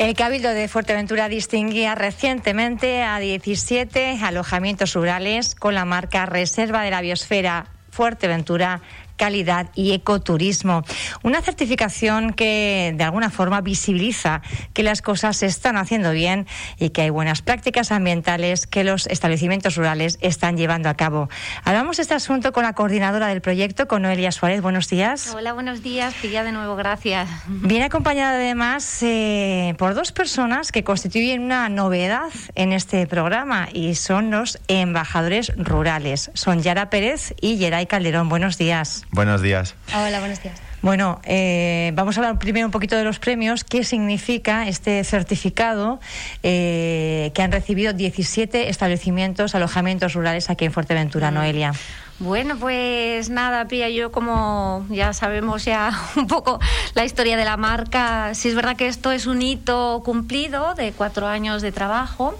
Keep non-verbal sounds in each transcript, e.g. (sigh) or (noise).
El Cabildo de Fuerteventura distinguía recientemente a 17 alojamientos rurales con la marca Reserva de la Biosfera Fuerteventura calidad y ecoturismo. Una certificación que de alguna forma visibiliza que las cosas se están haciendo bien y que hay buenas prácticas ambientales que los establecimientos rurales están llevando a cabo. Hablamos de este asunto con la coordinadora del proyecto, con Noelia Suárez. Buenos días. Hola, buenos días. Pilla de nuevo, gracias. Viene acompañada además eh, por dos personas que constituyen una novedad en este programa y son los embajadores rurales. Son Yara Pérez y Yeray Calderón. Buenos días. Buenos días. Hola, buenos días. Bueno, eh, vamos a hablar primero un poquito de los premios. ¿Qué significa este certificado eh, que han recibido 17 establecimientos, alojamientos rurales aquí en Fuerteventura, Noelia? Bueno, pues nada, Pía, yo como ya sabemos ya (laughs) un poco la historia de la marca, sí es verdad que esto es un hito cumplido de cuatro años de trabajo.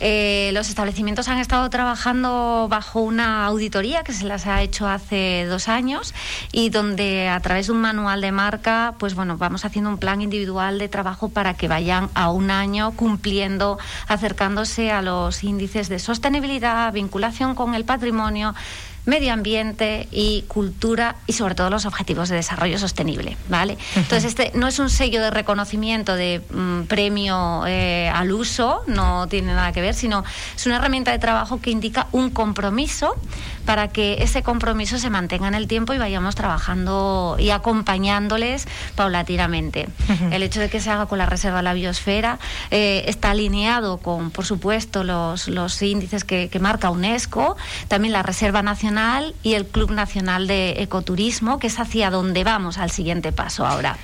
Eh, los establecimientos han estado trabajando bajo una auditoría que se las ha hecho hace dos años y donde a través de un manual de marca, pues bueno, vamos haciendo un plan individual de trabajo para que vayan a un año cumpliendo, acercándose a los índices de sostenibilidad, vinculación con el patrimonio medio ambiente y cultura y sobre todo los objetivos de desarrollo sostenible, ¿vale? Entonces este no es un sello de reconocimiento de mm, premio eh, al uso, no tiene nada que ver, sino es una herramienta de trabajo que indica un compromiso para que ese compromiso se mantenga en el tiempo y vayamos trabajando y acompañándoles paulatinamente. El hecho de que se haga con la reserva de la biosfera eh, está alineado con, por supuesto, los, los índices que, que marca UNESCO, también la Reserva Nacional y el Club Nacional de Ecoturismo, que es hacia donde vamos al siguiente paso ahora.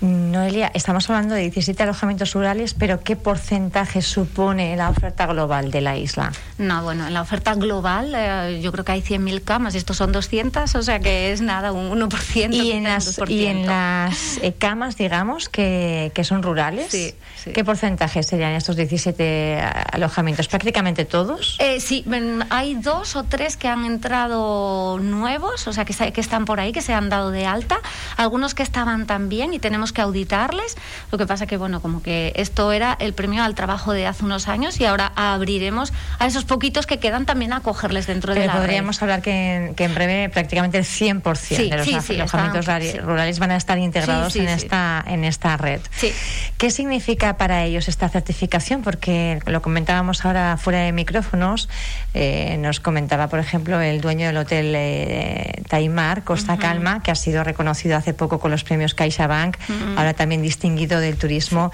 Noelia, estamos hablando de 17 alojamientos rurales, pero ¿qué porcentaje supone la oferta global de la isla? No, bueno, en la oferta global eh, yo creo que hay 100.000 camas, y estos son 200, o sea que es nada, un 1%. ¿Y en las, y en las eh, camas, digamos, que, que son rurales? Sí, ¿Qué porcentaje serían estos 17 alojamientos? ¿Prácticamente todos? Eh, sí, hay dos o tres que han entrado nuevos, o sea, que, que están por ahí, que se han dado de alta, algunos que estaban también y tenemos que auditarles. Lo que pasa que, bueno, como que esto era el premio al trabajo de hace unos años y ahora abriremos a esos poquitos que quedan también a cogerles dentro de la podríamos hablar que en, breve prácticamente el 100% de los alojamientos rurales van a estar integrados en, esta, en esta red. ¿Qué significa para ellos esta certificación? Porque lo comentábamos ahora fuera de micrófonos, eh, nos comentaba, por ejemplo, el dueño del hotel eh, Taimar, Costa Calma, que ha sido reconocido hace poco con los premios CaixaBank, ahora también distinguido del turismo.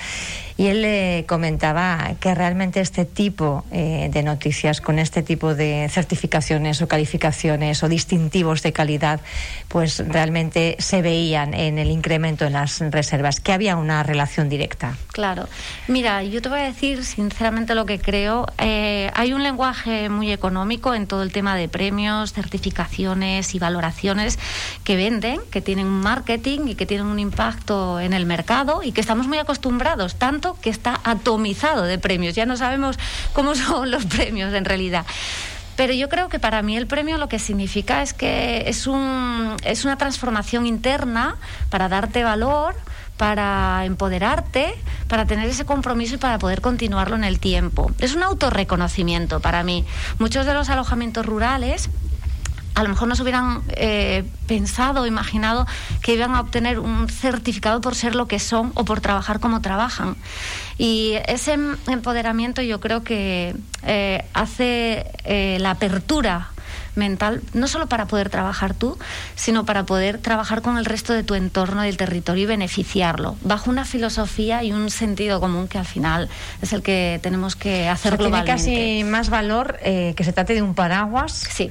Y él le comentaba que realmente este tipo eh, de noticias, con este tipo de certificaciones o calificaciones o distintivos de calidad, pues realmente se veían en el incremento en las reservas, que había una relación directa. Claro. Mira, yo te voy a decir sinceramente lo que creo. Eh, hay un lenguaje muy económico en todo el tema de premios, certificaciones y valoraciones que venden, que tienen un marketing y que tienen un impacto en el mercado y que estamos muy acostumbrados, tanto que está atomizado de premios. Ya no sabemos cómo (laughs) son los premios en realidad. Pero yo creo que para mí el premio lo que significa es que es, un, es una transformación interna para darte valor, para empoderarte, para tener ese compromiso y para poder continuarlo en el tiempo. Es un autorreconocimiento para mí. Muchos de los alojamientos rurales a lo mejor no se hubieran eh, pensado o imaginado que iban a obtener un certificado por ser lo que son o por trabajar como trabajan. Y ese em, empoderamiento yo creo que eh, hace eh, la apertura mental, no solo para poder trabajar tú, sino para poder trabajar con el resto de tu entorno del territorio y beneficiarlo, bajo una filosofía y un sentido común que al final es el que tenemos que hacer globalmente. Tiene casi más valor que se trate de un paraguas. Sí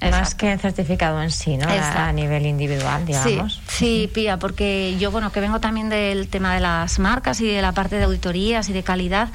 más que el certificado en sí, ¿no? A, nivel individual, digamos. Sí, sí, Pía, porque yo, bueno, que vengo también del tema de las marcas y de la parte de auditorías y de calidad,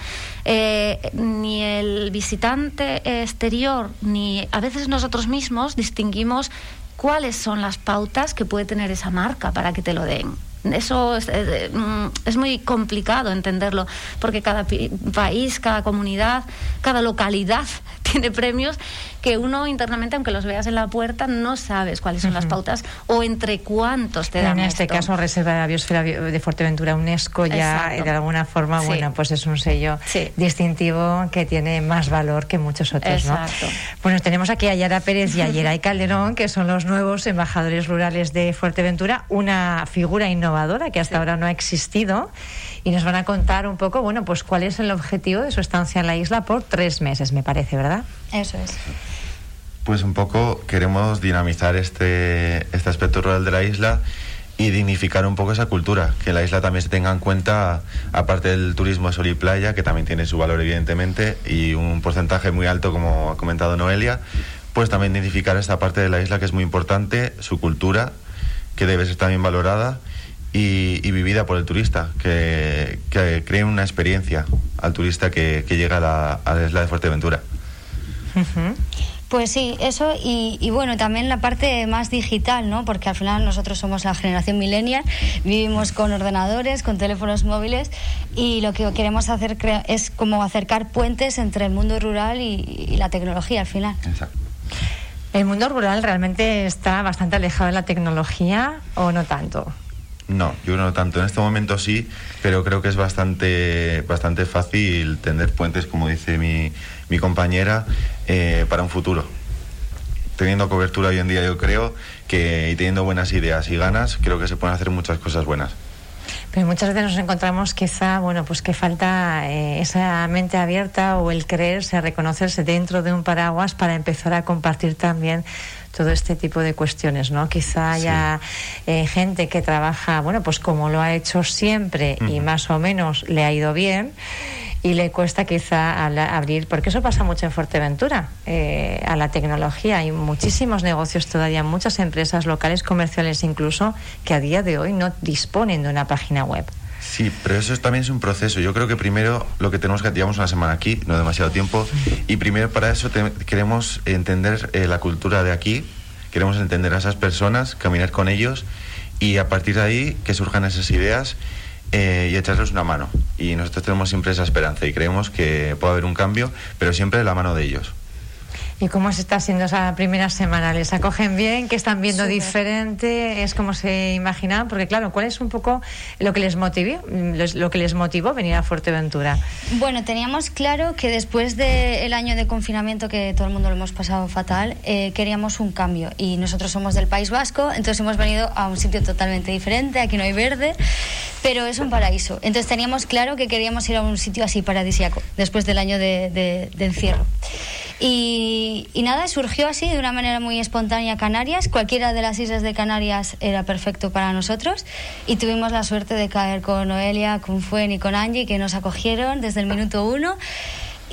eh, ni el visitante exterior, ni a veces nosotros mismos distinguimos cuáles son las pautas que puede tener esa marca para que te lo den. Eso es, mm, es muy complicado entenderlo, porque cada país, cada comunidad, cada localidad (laughs) tiene premios que uno internamente, aunque los veas en la puerta, no sabes cuáles son las pautas o entre cuántos te dan. En este caso, Reserva de la Biosfera de Fuerteventura UNESCO ya de alguna forma, bueno, pues es un sello distintivo que tiene más valor que muchos otros, Exacto. Bueno, tenemos aquí a Yara Pérez y a (laughs) Yeray Calderón, que son los nuevos embajadores rurales de Fuerteventura, una figura innovadora que hasta ahora no ha existido y nos van a contar un poco, bueno, pues cuál es el objetivo de su estancia en la isla por tres meses, me parece, ¿verdad? Eso es. Pues un poco queremos dinamizar este, este aspecto rural de la isla y dignificar un poco esa cultura, que la isla también se tenga en cuenta, aparte del turismo sol y playa, que también tiene su valor evidentemente, y un porcentaje muy alto, como ha comentado Noelia, pues también dignificar esta parte de la isla que es muy importante, su cultura, que debe ser también valorada y, vivida por el turista, que, que, cree una experiencia al turista que, llega a la, isla de Fuerteventura. Pues sí, eso y, bueno, también la parte más digital, ¿no? Porque al final nosotros somos la generación millennial, vivimos con ordenadores, con teléfonos móviles y lo que queremos hacer es como acercar puentes entre el mundo rural y, y la tecnología al final. Exacto. ¿El mundo rural realmente está bastante alejado de la tecnología o no tanto? No, yo no tanto. En este momento sí, pero creo que es bastante, bastante fácil tender puentes, como dice mi, compañera, eh, para un futuro. Teniendo cobertura hoy en día, yo creo que y teniendo buenas ideas y ganas, creo que se pueden hacer muchas cosas buenas. Pero muchas veces nos encontramos quizá, bueno, pues que falta eh, esa mente abierta o el creerse, reconocerse dentro de un paraguas para empezar a compartir también todo este tipo de cuestiones, ¿no? Quizá haya eh, gente que trabaja, bueno, pues como lo ha hecho siempre y más o menos le ha ido bien y le cuesta quizá abrir, porque eso pasa mucho en Fuerteventura, eh, a la tecnología. Hay muchísimos negocios todavía, muchas empresas locales, comerciales incluso, que a día de hoy no disponen de una página web. Sí, pero eso también es un proceso. Yo creo que primero lo que tenemos que llevamos una semana aquí, no demasiado tiempo, y primero para eso queremos entender eh, la cultura de aquí, queremos entender a esas personas, caminar con ellos y a partir de ahí que surjan esas ideas eh, y echarles una mano. Y nosotros tenemos siempre esa esperanza y creemos que puede haber un cambio, pero siempre de la mano de ellos. ¿Y cómo se está haciendo esa primera semana? ¿Les acogen bien? ¿Qué están viendo diferente? ¿Es como se imaginaban? Porque claro, ¿cuál es un poco lo que les motivó, lo que les motivó venir a Fuerteventura? Bueno, teníamos claro que después del año de confinamiento que todo el mundo lo hemos pasado fatal, eh, queríamos un cambio. Y nosotros somos del País Vasco, entonces hemos venido a un sitio totalmente diferente, aquí no hay verde, pero es un paraíso. Entonces teníamos claro que queríamos ir a un sitio así paradisiaco, después del año de encierro. Y, nada, surgió así de una manera muy espontánea Canarias. Cualquiera de las islas de Canarias era perfecto para nosotros y tuvimos la suerte de caer con Noelia, con Fuen y con Angie que nos acogieron desde el minuto uno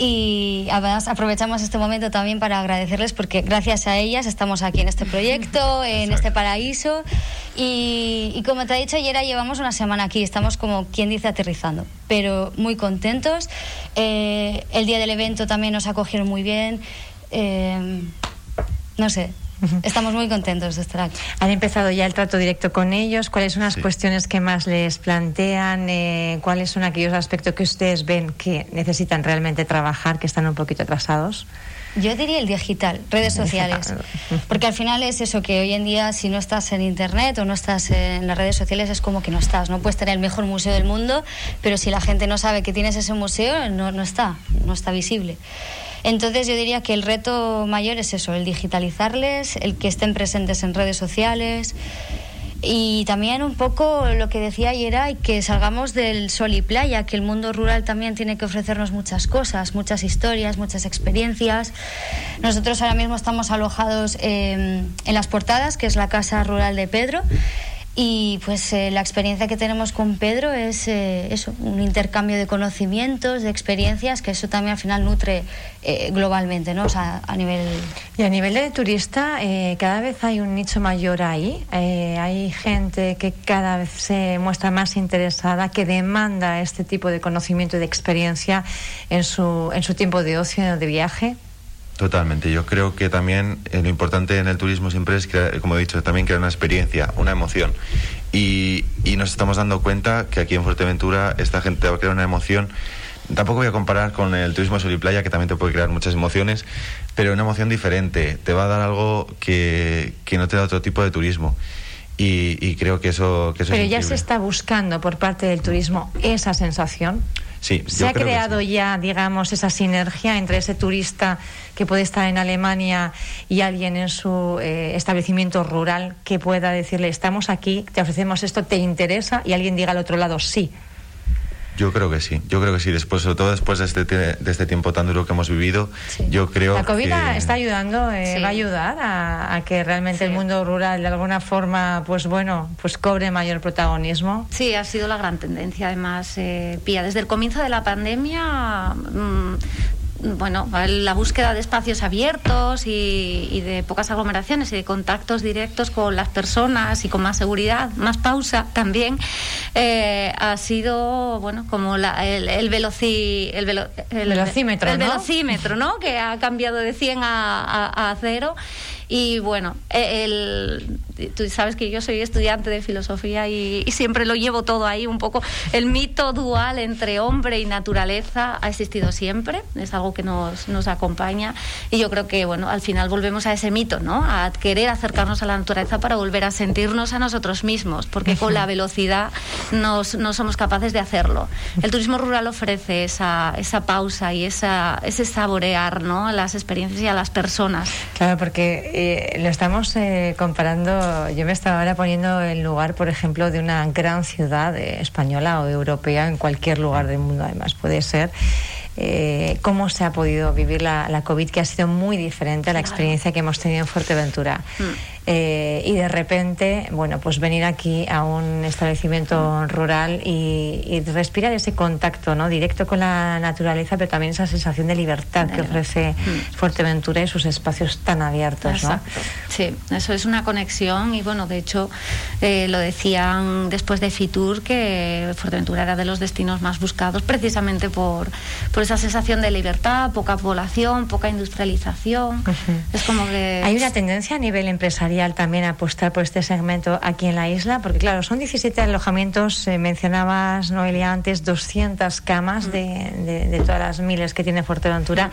y además aprovechamos este momento también para agradecerles porque gracias a ellas estamos aquí en este proyecto, (laughs) en este paraíso y, como te he dicho ayer llevamos una semana aquí, estamos como quien dice aterrizando, pero muy contentos. Eh, el día del evento también nos acogieron muy bien. Eh, no sé, Estamos muy contentos de estar aquí. ¿Han empezado ya el trato directo con ellos? ¿Cuáles son las cuestiones que más les plantean? Eh, ¿Cuáles son aquellos aspectos que ustedes ven que necesitan realmente trabajar, que están un poquito atrasados? Yo diría el digital, redes sociales. Porque al final es eso que hoy en día si no estás en internet o no estás en las redes sociales es como que no estás. No puedes tener el mejor museo del mundo, pero si la gente no sabe que tienes ese museo, no, no está, no está visible. Entonces yo diría que el reto mayor es eso, el digitalizarles, el que estén presentes en redes sociales y también un poco lo que decía ayer era que salgamos del sol y playa, que el mundo rural también tiene que ofrecernos muchas cosas, muchas historias, muchas experiencias. Nosotros ahora mismo estamos alojados en Las Portadas, que es la casa rural de Pedro, y pues eh, la experiencia que tenemos con Pedro es eh, eso, un intercambio de conocimientos, de experiencias, que eso también al final nutre eh, globalmente, ¿no? O sea, a nivel... Y a nivel de turista, cada vez hay un nicho mayor ahí. hay gente que cada vez se muestra más interesada, que demanda este tipo de conocimiento y de experiencia en su, en su tiempo de ocio, de viaje. Totalmente. Yo creo que también eh, lo importante en el turismo siempre es, como he dicho, también crear una experiencia, una emoción. Y, y nos estamos dando cuenta que aquí en Fuerteventura esta gente va a crear una emoción tampoco voy a comparar con el turismo de sol y playa, que también te puede crear muchas emociones, pero una emoción diferente. Te va a dar algo que, que no te da otro tipo de turismo. Y, creo que eso, que eso Pero ya se está buscando por parte del turismo esa sensación. Sí, ¿Se ha creado ya, digamos, esa sinergia entre ese turista que puede estar en Alemania y alguien en su eh, establecimiento rural que pueda decirle, estamos aquí, te ofrecemos esto, ¿te interesa? Y alguien diga al otro lado, sí, yo creo que sí, yo creo que sí, después, sobre todo después de este, de este tiempo tan duro que hemos vivido, yo creo La COVID está ayudando, eh, va a ayudar a, que realmente el mundo rural de alguna forma, pues bueno, pues cobre mayor protagonismo. Sí, ha sido la gran tendencia además, eh, Pía. Desde el comienzo de la pandemia, mm, bueno, la búsqueda de espacios abiertos y, de pocas aglomeraciones y de contactos directos con las personas y con más seguridad, más pausa también, eh, ha sido, bueno, como el, el, veloci, el, velocímetro, el velocímetro, ¿no? Que ha cambiado de 100 a, a, a 0 y bueno, e, el, tú sabes que yo soy estudiante de filosofía y, siempre lo llevo todo ahí un poco. El mito dual entre hombre y naturaleza ha existido siempre, es algo que nos, nos acompaña y yo creo que bueno, al final volvemos a ese mito, ¿no? A querer acercarnos a la naturaleza para volver a sentirnos a nosotros mismos, porque con la velocidad nos, no somos capaces de hacerlo. El turismo rural ofrece esa, esa pausa y esa, ese saborear ¿no? a las experiencias y a las personas. Claro, porque lo estamos eh, comparando, yo me estaba ahora poniendo en lugar, por ejemplo, de una gran ciudad eh, española o europea, en cualquier lugar del mundo además puede ser. Eh, cómo se ha podido vivir la, la, COVID, que ha sido muy diferente a la experiencia que hemos tenido en Fuerteventura. Mm. Eh, y de repente, bueno, pues venir aquí a un establecimiento rural y, respirar ese contacto ¿no? directo con la naturaleza, pero también esa sensación de libertad que ofrece mm. Fuerteventura y sus espacios tan abiertos. ¿no? Sí, eso es una conexión y bueno, de hecho eh, lo decían después de Fitur que Fuerteventura era de los destinos más buscados precisamente por, por esa sensación de libertad, poca población, poca industrialización. Es como que... Hay una tendencia a nivel empresarial también apostar por este segmento aquí en la isla? Porque claro, son 17 alojamientos, eh, mencionabas Noelia antes, 200 camas mm. de, de, todas las miles que tiene Fuerteventura.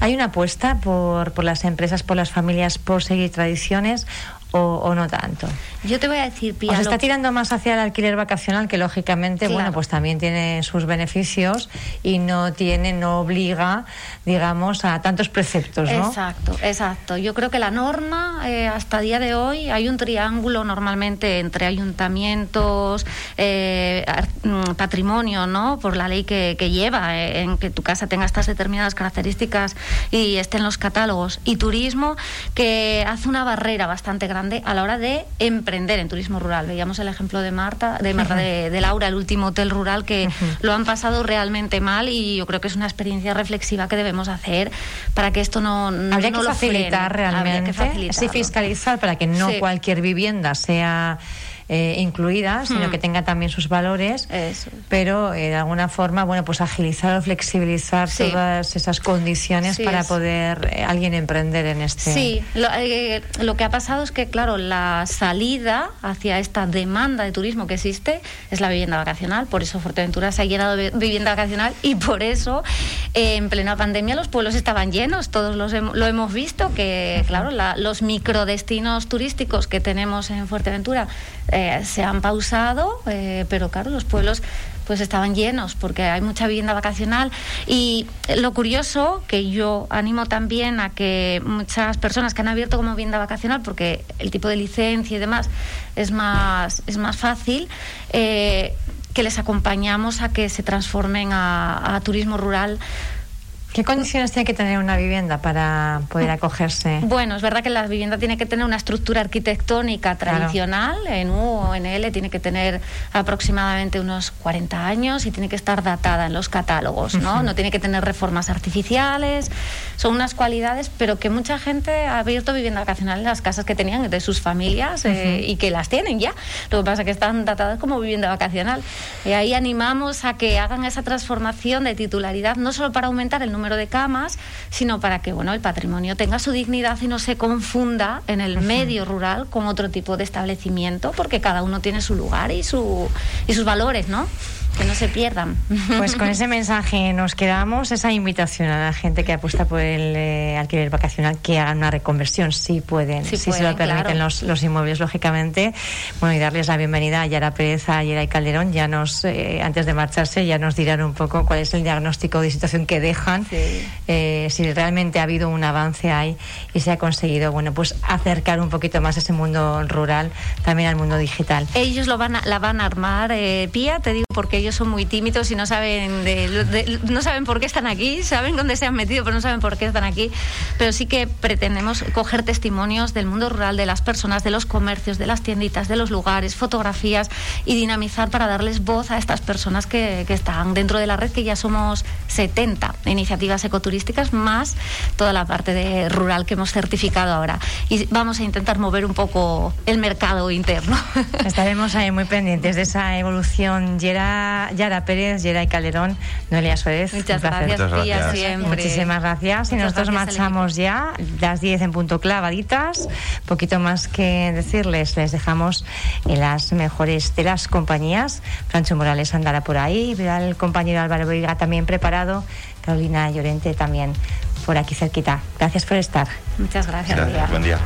¿Hay una apuesta por, por las empresas, por las familias, por seguir tradiciones o, no tanto? Yo te voy a decir, Pia. se está tirando más hacia el alquiler vacacional, que lógicamente, bueno, pues también tiene sus beneficios y no tiene, no obliga, digamos, a tantos preceptos, ¿no? Exacto, exacto. Yo creo que la norma, eh, hasta día de hoy, hay un triángulo normalmente entre ayuntamientos, eh, mm, patrimonio, ¿no? Por la ley que, que lleva, eh, en que tu casa tenga estas determinadas características y esté en los catálogos, y turismo, que hace una barrera bastante grande a la hora de emprender en turismo rural. Veíamos el ejemplo de Marta, de Marta de, Laura, el último hotel rural que lo han pasado realmente mal y yo creo que es una experiencia reflexiva que debemos hacer para que esto no, no Habría que facilitar realmente, sí fiscalizar para que no cualquier vivienda sea eh, incluida, sino hmm. que tenga también sus valores, pero eh, de alguna forma, bueno, pues agilizar o flexibilizar todas esas condiciones para poder eh, alguien emprender en este. Sí, lo, que ha pasado es que, claro, la salida hacia esta demanda de turismo que existe es la vivienda vacacional, por eso Fuerteventura se ha llenado de vivienda vacacional y por eso en plena pandemia los pueblos estaban llenos, todos los lo hemos visto, que, claro, los microdestinos turísticos que tenemos en Fuerteventura eh, se han pausado, eh, pero claro, los pueblos pues estaban llenos porque hay mucha vivienda vacacional. Y lo curioso que yo animo también a que muchas personas que han abierto como vivienda vacacional porque el tipo de licencia y demás es más es más fácil eh, que les acompañamos a que se transformen a turismo rural ¿Qué condiciones tiene que tener una vivienda para poder acogerse? Bueno, es verdad que la vivienda tiene que tener una estructura arquitectónica tradicional, en U o en L tiene que tener aproximadamente unos 40 años y tiene que estar datada en los catálogos, ¿no? No tiene que tener reformas artificiales, son unas cualidades, pero que mucha gente ha abierto vivienda vacacional en las casas que tenían de sus familias eh, y que las tienen ya. Lo que pasa es que están datadas como vivienda vacacional. Y ahí animamos a que hagan esa transformación de titularidad, no solo para aumentar el número número de camas, sino para que bueno, el patrimonio tenga su dignidad y no se confunda en el medio rural con otro tipo de establecimiento, porque cada uno tiene su lugar y, su, y sus valores, ¿no? Que no se pierdan. (laughs) Pues con ese mensaje nos quedamos, esa invitación a la gente que apuesta por el eh, alquiler vacacional que hagan una reconversión, si pueden, si, se lo permiten los, los, inmuebles, lógicamente. Bueno, y darles la bienvenida a Yara Pérez, a Yera y Calderón. Ya nos, eh, antes de marcharse, ya nos dirán un poco cuál es el diagnóstico de situación que dejan, eh, si realmente ha habido un avance ahí y se ha conseguido, bueno, pues acercar un poquito más ese mundo rural también al mundo digital. Ellos lo van a, la van a armar, Pía, te digo porque ellos son muy tímidos y no saben, no saben por qué están aquí, saben dónde se han metido, pero no saben por qué están aquí. Pero sí que pretendemos coger testimonios del mundo rural, de las personas, de los comercios, de las tienditas, de los lugares, fotografías y dinamizar para darles voz a estas personas que, están dentro de la red, que ya somos 70 iniciativas ecoturísticas, más toda la parte de rural que hemos certificado ahora. Y vamos a intentar mover un poco el mercado interno. Estaremos ahí muy pendientes de esa evolución. Yera Yara Pérez, Yera y Calderón, Noelia Suárez. Muchas gracias, siempre. Muchísimas gracias. y nosotros marchamos ya, las 10 en punto clavaditas. Poquito más que decirles, les dejamos en las mejores de las compañías. Francho Morales andará por ahí, el compañero Álvaro Vega también preparado, Carolina Llorente también por aquí cerquita. Gracias por estar. Muchas gracias. Buen día.